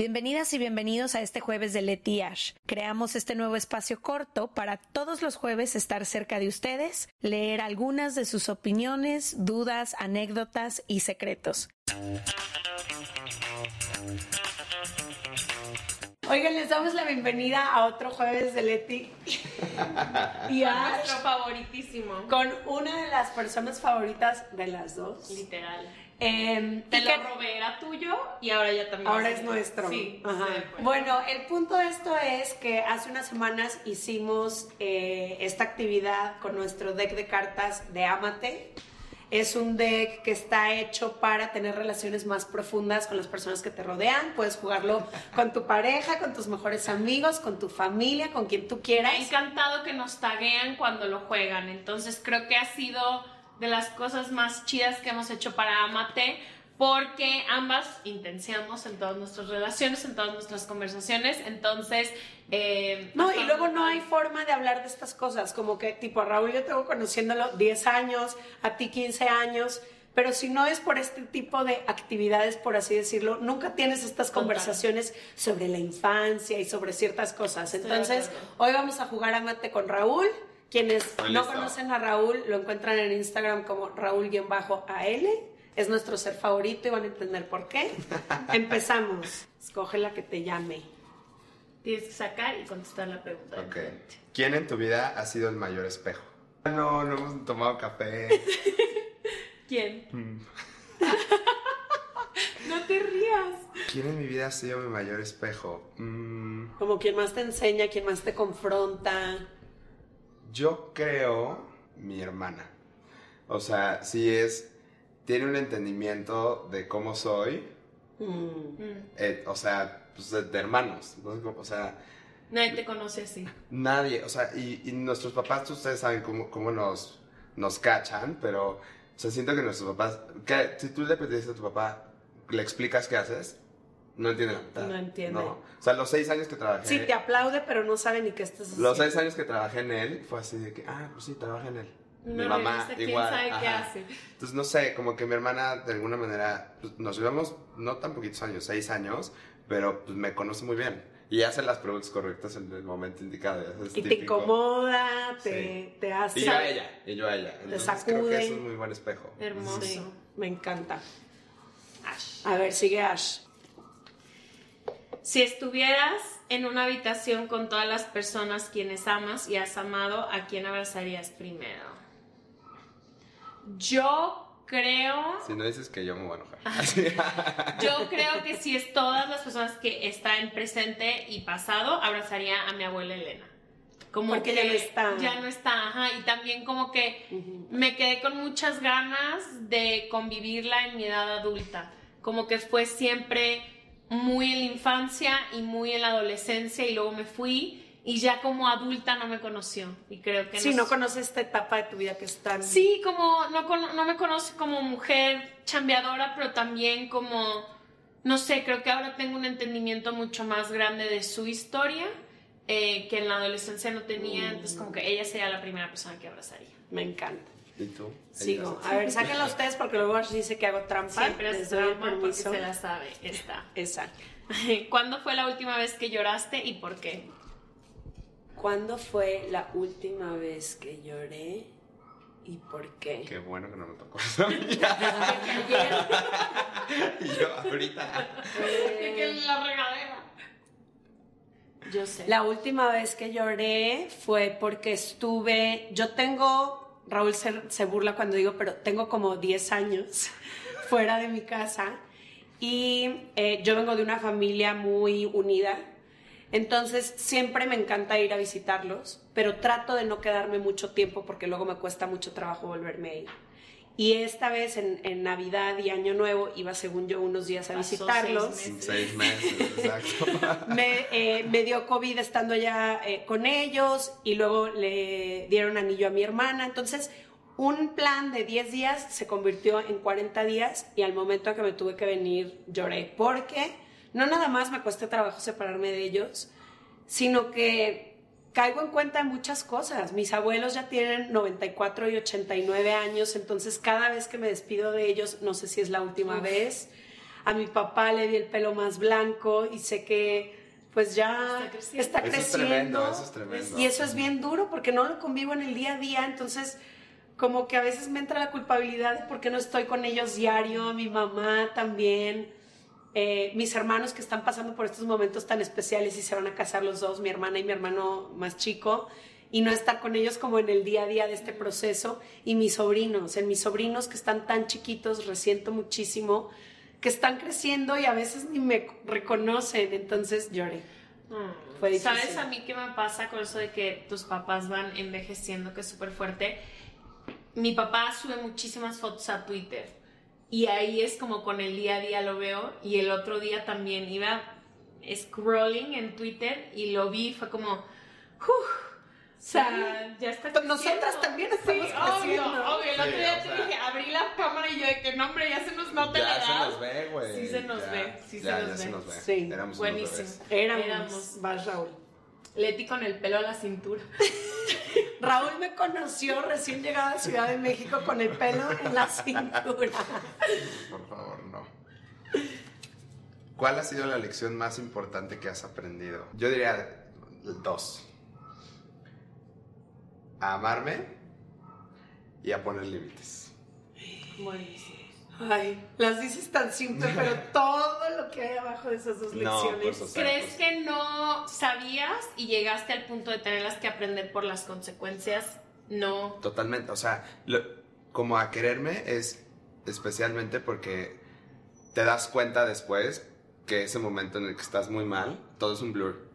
Bienvenidas y bienvenidos a este jueves de Leti Ash. Creamos este nuevo espacio corto para todos los jueves estar cerca de ustedes, leer algunas de sus opiniones, dudas, anécdotas y secretos. Oigan, les damos la bienvenida a otro jueves de Leti y Ash Nuestro favoritísimo. con una de las personas favoritas de las dos. Literal. Em, Te lo robé, era tuyo y ahora ya también. Ahora es nuestro. Sí. Ajá. sí, pues. Bueno, el punto de esto es que hace unas semanas hicimos eh, esta actividad con nuestro deck de cartas de Amate. Es un deck que está hecho para tener relaciones más profundas con las personas que te rodean. Puedes jugarlo con tu pareja, con tus mejores amigos, con tu familia, con quien tú Me ha quieras. encantado que nos taguean cuando lo juegan. Entonces creo que ha sido de las cosas más chidas que hemos hecho para Amate. Porque ambas intenciamos en todas nuestras relaciones, en todas nuestras conversaciones. Entonces. eh, No, y luego no hay forma de hablar de estas cosas, como que tipo a Raúl yo tengo conociéndolo 10 años, a ti 15 años, pero si no es por este tipo de actividades, por así decirlo, nunca tienes estas conversaciones sobre la infancia y sobre ciertas cosas. Entonces, hoy vamos a jugar a mate con Raúl. Quienes no conocen a Raúl lo encuentran en Instagram como Raúl-AL. Es nuestro ser favorito y van a entender por qué. Empezamos. Escoge la que te llame. Tienes que sacar y contestar la pregunta. Ok. ¿Quién en tu vida ha sido el mayor espejo? No, no hemos tomado café. ¿Quién? Mm. no te rías. ¿Quién en mi vida ha sido mi mayor espejo? Mm, Como quien más te enseña, quien más te confronta. Yo creo mi hermana. O sea, sí es. Tiene un entendimiento de cómo soy. Mm. Eh, o sea, pues de, de hermanos. ¿no? O sea, Nadie te conoce así. Nadie, o sea, y, y nuestros papás, ustedes saben cómo, cómo nos, nos cachan, pero, o sea, siento que nuestros papás, que si tú le pediste a tu papá, le explicas qué haces, no entiende la mitad. No entiende. No. O sea, los seis años que trabajé, Sí, te aplaude, pero no sabe ni qué estás haciendo. los seis años que trabajé en él, fue así de que, ah, pues sí, trabaja en él. Mi No, mamá, revisa quién igual. sabe qué hace. Entonces, no sé, como que mi hermana, de alguna manera, pues, nos llevamos no tan poquitos años, seis años, pero pues me conoce muy bien. Y hace las preguntas correctas en el momento indicado. Y te típico. incomoda, te, Sí. te hace. Y yo a ella, y yo a ella. Entonces creo sacude. que es un muy buen espejo. Hermoso. Sí, me encanta. Ash. A ver, sigue Ash. Si estuvieras en una habitación con todas las personas quienes amas y has amado, ¿a quién abrazarías primero? Yo creo, Si no dices que yo me voy a enojar. yo creo que si es todas las personas que están en presente y pasado, abrazaría a mi abuela Elena. Como Porque que ya no está. Ya no está, ajá. Y también como que me quedé con muchas ganas de convivirla en mi edad adulta. Como que fue siempre muy en la infancia y muy en la adolescencia y luego me fui y ya como adulta no me conoció. Y creo que Sí, no no conoces esta etapa de tu vida que es tan. Sí, como no, no me conoce como mujer chambeadora, pero también como, no sé, creo que ahora tengo un entendimiento mucho más grande de su historia eh, que en la adolescencia no tenía, entonces como que ella sería la primera persona que abrazaría. Me encanta. ¿Y tú? Sigo. A ver, sáquenlo ustedes porque luego Ash dice que hago trampa. Siempre Les el trauma porque se la sabe, esta. Esa. ¿Cuándo fue la última vez que lloraste y por qué? ¿Cuándo fue la última vez que lloré y por qué? Qué bueno que no me tocó eso. y yo ahorita. en la regadera. Yo sé. La última vez que lloré fue porque estuve, yo tengo, Raúl se, se burla cuando digo, pero tengo como 10 años fuera de mi casa y eh, yo vengo de una familia muy unida, entonces siempre me encanta ir a visitarlos, pero trato de no quedarme mucho tiempo porque luego me cuesta mucho trabajo volverme a. Y esta vez en, en Navidad y Año Nuevo iba según yo unos días a Pasó visitarlos seis meses. Seis meses, exacto. me, eh, me dio COVID estando ya eh, con ellos y luego le dieron anillo a mi hermana. Entonces, un plan de 10 días se convirtió en 40 días y al momento que me tuve que venir lloré porque no nada más me cuesta trabajo separarme de ellos, sino que caigo en cuenta de muchas cosas. Mis abuelos ya tienen 94 y 89 años, entonces cada vez que me despido de ellos, no sé si es la última Uf. vez. A mi papá le di el pelo más blanco y sé que pues ya Está creciendo. está Eso es tremendo, eso es tremendo. Y eso es bien duro porque no lo convivo en el día a día, entonces como que a veces me entra la culpabilidad de por qué no estoy con ellos diario, mi mamá también, eh, mis hermanos que están pasando por estos momentos tan especiales y se van a casar los dos, mi hermana y mi hermano más chico, y no estar con ellos como en el día a día de este proceso, y mis sobrinos, en mis sobrinos que están tan chiquitos, resiento muchísimo, que están creciendo y a veces ni me reconocen, entonces lloré. Mm. Fue difícil. ¿Sabes a mí qué me pasa con eso de que tus papás van envejeciendo, que es súper fuerte? Mi papá sube muchísimas fotos a Twitter y ahí es como con el día a día lo veo y el otro día también iba scrolling en Twitter y lo vi, fue como, "Uf". o sea, ya está Pues nosotras creciendo. también Sí, estamos obvio, creciendo. obvio. El otro Sí, día te sea. dije, abrí la cámara y yo de que no, hombre, ya se nos nota la Ya se edad. nos ve, güey. Sí se nos Ya, ve, sí se ya, nos ya ve. se nos ve. Sí, Éramos buenísimo. Éramos, Éramos. vas Raúl. Leti con el pelo a la cintura. Raúl me conoció recién llegada a Ciudad de México con el pelo en la cintura. Por favor, no. ¿Cuál ha sido la lección más importante que has aprendido? Yo diría dos. A amarme y a poner límites. Buenísimo. Ay, las dices tan simple, pero todo lo que hay abajo de esas dos No, lecciones. pues, o sea, ¿Crees pues- que no sabías y llegaste al punto de tenerlas que aprender por las consecuencias? No. Totalmente, o sea, lo- como a quererme es especialmente porque te das cuenta después que ese momento en el que estás muy mal, todo es un blur.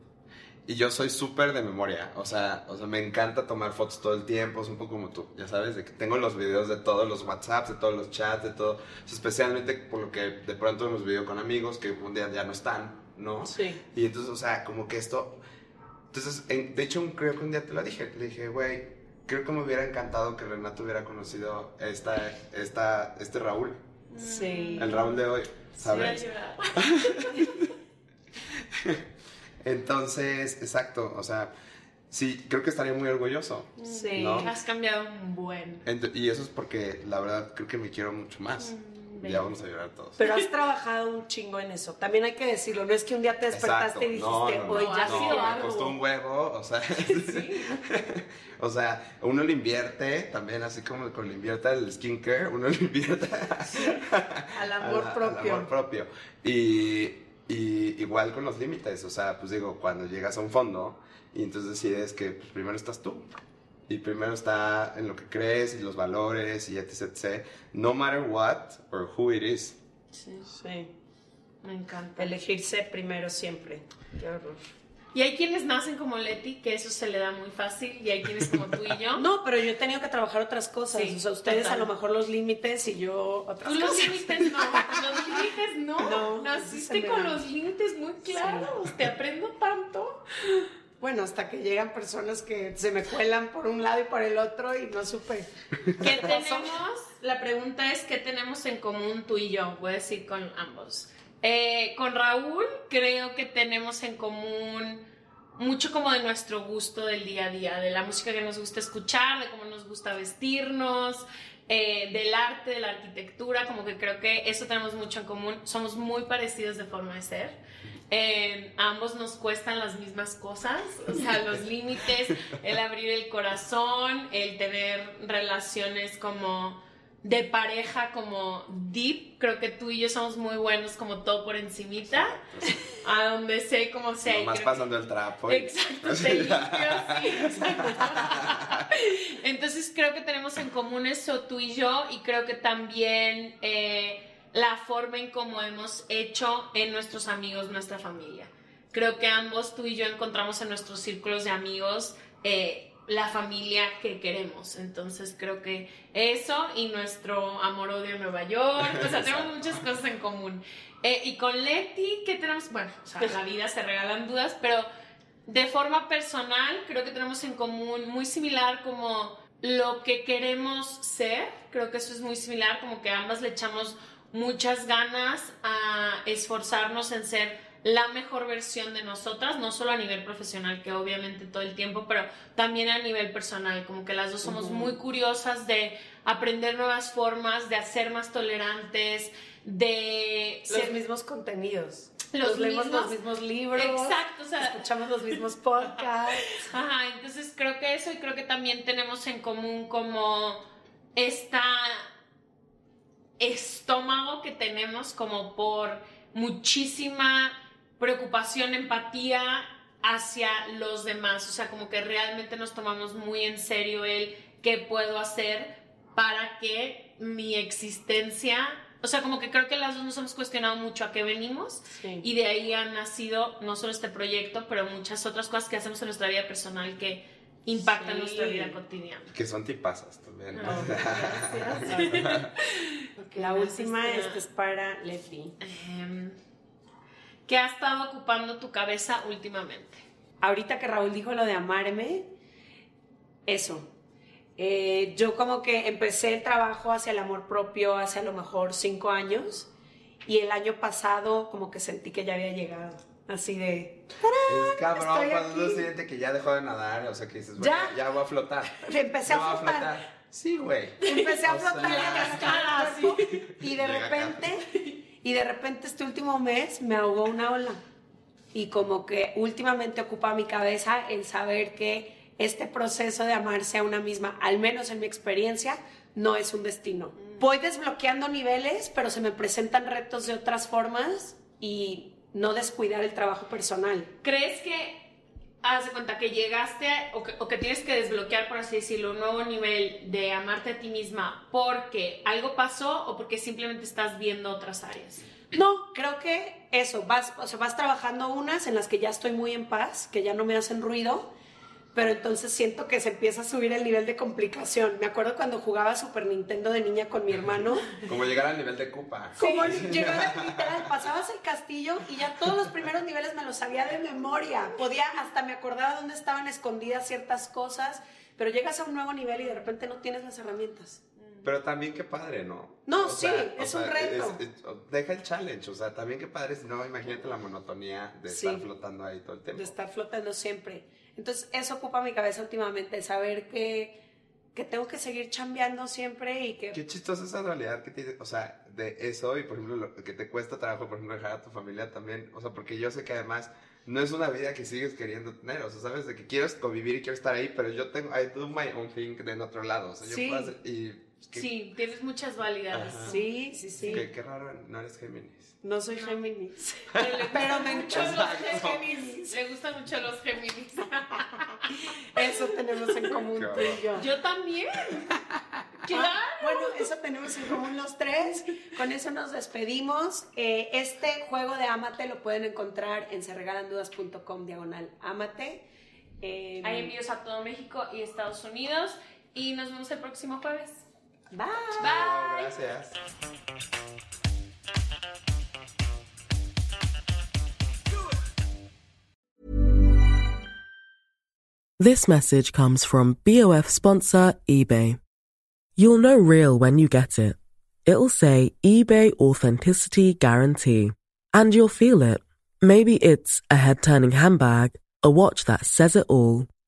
Y yo soy súper de memoria, o sea, o sea, me encanta tomar fotos todo el tiempo, es un poco como tú, ya sabes, de que tengo los videos de todos los WhatsApps, de todos los chats, de todo, o sea, especialmente por lo que de pronto los veo con amigos que un día ya no están, ¿no? Sí. Y entonces, o sea, como que esto... Entonces, en- de hecho, un- creo que un día te lo dije. Le dije, güey, creo que me hubiera encantado que Renato hubiera conocido esta, esta, este Raúl. Sí. El Raúl de hoy, Sí, ¿sabes? llorar. Entonces, exacto, o sea, sí, creo que estaría muy orgulloso. Sí. ¿No? Has cambiado un buen. Ent- y eso es porque, la verdad, creo que me quiero mucho más. Mm, ya vamos a llorar todos. Pero has trabajado un chingo en eso. También hay que decirlo. No es que un día te despertaste y dijiste, No, no, no, hoy no, ya ha no, sido me algo. costó un huevo, o sea, o sea, uno lo invierte también, así como lo invierte al skincare, uno lo invierte Al amor a la- propio. Al amor propio. Y, y igual con los límites, o sea, pues digo, cuando llegas a un fondo y entonces decides que pues, primero estás tú. Y primero está en lo que crees y los valores y etc, etc. No matter what or who it is. Sí, sí. Me encanta. Elegirse primero siempre. Qué horror. Y hay quienes nacen como Leti, que eso se le da muy fácil, y hay quienes como tú y yo. No, pero yo he tenido que trabajar otras cosas. Sí, o sea, ustedes total. a lo mejor los límites y yo otras Tú los cosas. límites no, los límites no. Naciste con los límites muy claros. Te aprendo tanto. Bueno, hasta que llegan personas que se me cuelan por un lado y por el otro y no supe. ¿Qué tenemos? La pregunta es: ¿qué tenemos en común tú y yo? Voy a decir con ambos. Eh, con Raúl, creo que tenemos en común mucho como de nuestro gusto del día a día, de la música que nos gusta escuchar, de cómo nos gusta vestirnos, eh, del arte, de la arquitectura, como que creo que eso tenemos mucho en común. Somos muy parecidos de forma de ser. Eh, a ambos nos cuestan las mismas cosas, o sea, los límites, el abrir el corazón, el tener relaciones como de pareja, como deep. Creo que tú y yo somos muy buenos como todo por encimita, a donde sé cómo sea. y Nomás creo que- pasando el trapo. y- Exacto, limpio, sí, exacto. Entonces creo que tenemos en común eso tú y yo y creo que también eh, la forma en cómo hemos hecho en nuestros amigos, nuestra familia. Creo que ambos, tú y yo, encontramos en nuestros círculos de amigos eh, la familia que queremos. Entonces creo que eso y nuestro amor-odio en Nueva York, o sea, tenemos muchas cosas en común. Eh, y con Leti, ¿qué tenemos? Bueno, o sea, la vida se regalan dudas, pero de forma personal creo que tenemos en común muy similar como lo que queremos ser. Creo que eso es muy similar, como que ambas le echamos muchas ganas a esforzarnos en ser la mejor versión de nosotras, no solo a nivel profesional, que obviamente todo el tiempo, pero también a nivel personal, como que las dos somos muy curiosas de aprender nuevas formas, de hacer más tolerantes, de los mismos contenidos. Los leemos mismos- los mismos libros. Exacto, o sea, escuchamos los mismos podcasts. Ajá, entonces creo que eso y creo que también tenemos en común como esta estómago que tenemos como por muchísima preocupación, empatía hacia los demás, o sea, como que realmente nos tomamos muy en serio el qué puedo hacer para que mi existencia, o sea, como que creo que las dos nos hemos cuestionado mucho a qué venimos Sí. y de ahí han nacido no solo este proyecto, pero muchas otras cosas que hacemos en nuestra vida personal que impactan Sí. nuestra vida cotidiana. Que son tipazas también. ¿no? La última, esta es para Leti. Em, ¿Qué ha estado ocupando tu cabeza últimamente? Ahorita que Raúl dijo lo de amarme, eso. Eh, yo como que empecé el trabajo hacia el amor propio hace a lo mejor cinco años y el año pasado como que sentí que ya había llegado. Así de... Es cabrón Estoy cuando uno aquí. siente que ya dejó de nadar, o sea que dices, bueno, Ya. ya, voy a flotar. Empecé Ya a voy flotar. Sí, güey. Empecé a O sea, flotar en la cascada, sí. y de Llega repente, y de repente este último mes me ahogó una ola. Y como que últimamente ocupa mi cabeza el saber que este proceso de amarse a una misma, al menos en mi experiencia, no es un destino. Voy desbloqueando niveles, pero se me presentan retos de otras formas y no descuidar el trabajo personal. ¿Crees que haz de cuenta que llegaste a- o, que, o que tienes que desbloquear, por así decirlo, un nuevo nivel de amarte a ti misma porque algo pasó o porque simplemente estás viendo otras áreas? No, creo que eso, vas, o sea, vas trabajando unas en las que ya estoy muy en paz, que ya no me hacen ruido, pero entonces siento que se empieza a subir el nivel de complicación. Me acuerdo cuando jugaba Super Nintendo de niña con mi hermano, Como llegar al nivel de Cupa. como llegaba literal, pasabas el castillo y ya todos los primeros niveles me los sabía de memoria. Podía, hasta me acordaba dónde estaban escondidas ciertas cosas, pero llegas a un nuevo nivel y de repente no tienes las herramientas. Pero también qué padre, ¿no? No, sí, es un reto. es- es- deja el challenge, o sea, también qué padre, si no, imagínate la monotonía de Sí. estar flotando ahí todo el tiempo. de estar flotando siempre. Entonces, eso ocupa mi cabeza últimamente, saber que, que tengo que seguir chambeando siempre y que... Qué chistosa esa dualidad que tienes, o sea, de eso y por ejemplo lo que te cuesta trabajo, por ejemplo, dejar a tu familia también, o sea, porque yo sé que además no es una vida que sigues queriendo tener, o sea, sabes de que quieres convivir y quiero estar ahí, pero yo tengo, I do my own thing en otro lado, o sea, yo Sí. puedo hacer, y qué, Sí, tienes muchas dualidades. Ajá. Sí, sí, sí. qué- qué raro, no eres Géminis. No soy Géminis. Pero gustan me mucho los. Géminis. Le gustan mucho los Géminis. Eso tenemos en común tú y yo. Yo también. Claro. Ah, bueno, eso tenemos en común los tres. Con eso nos despedimos. Eh, este juego de Amate lo pueden encontrar en serregalandudas.com diagonal Amate. Eh, Hay envíos a todo México y Estados Unidos. Y nos vemos el próximo jueves. Bye. Bye. Gracias. This message comes from BOF sponsor eBay. You'll know real when you get it. It'll say eBay Authenticity Guarantee. And you'll feel it. Maybe it's a head turning handbag, a watch that says it all,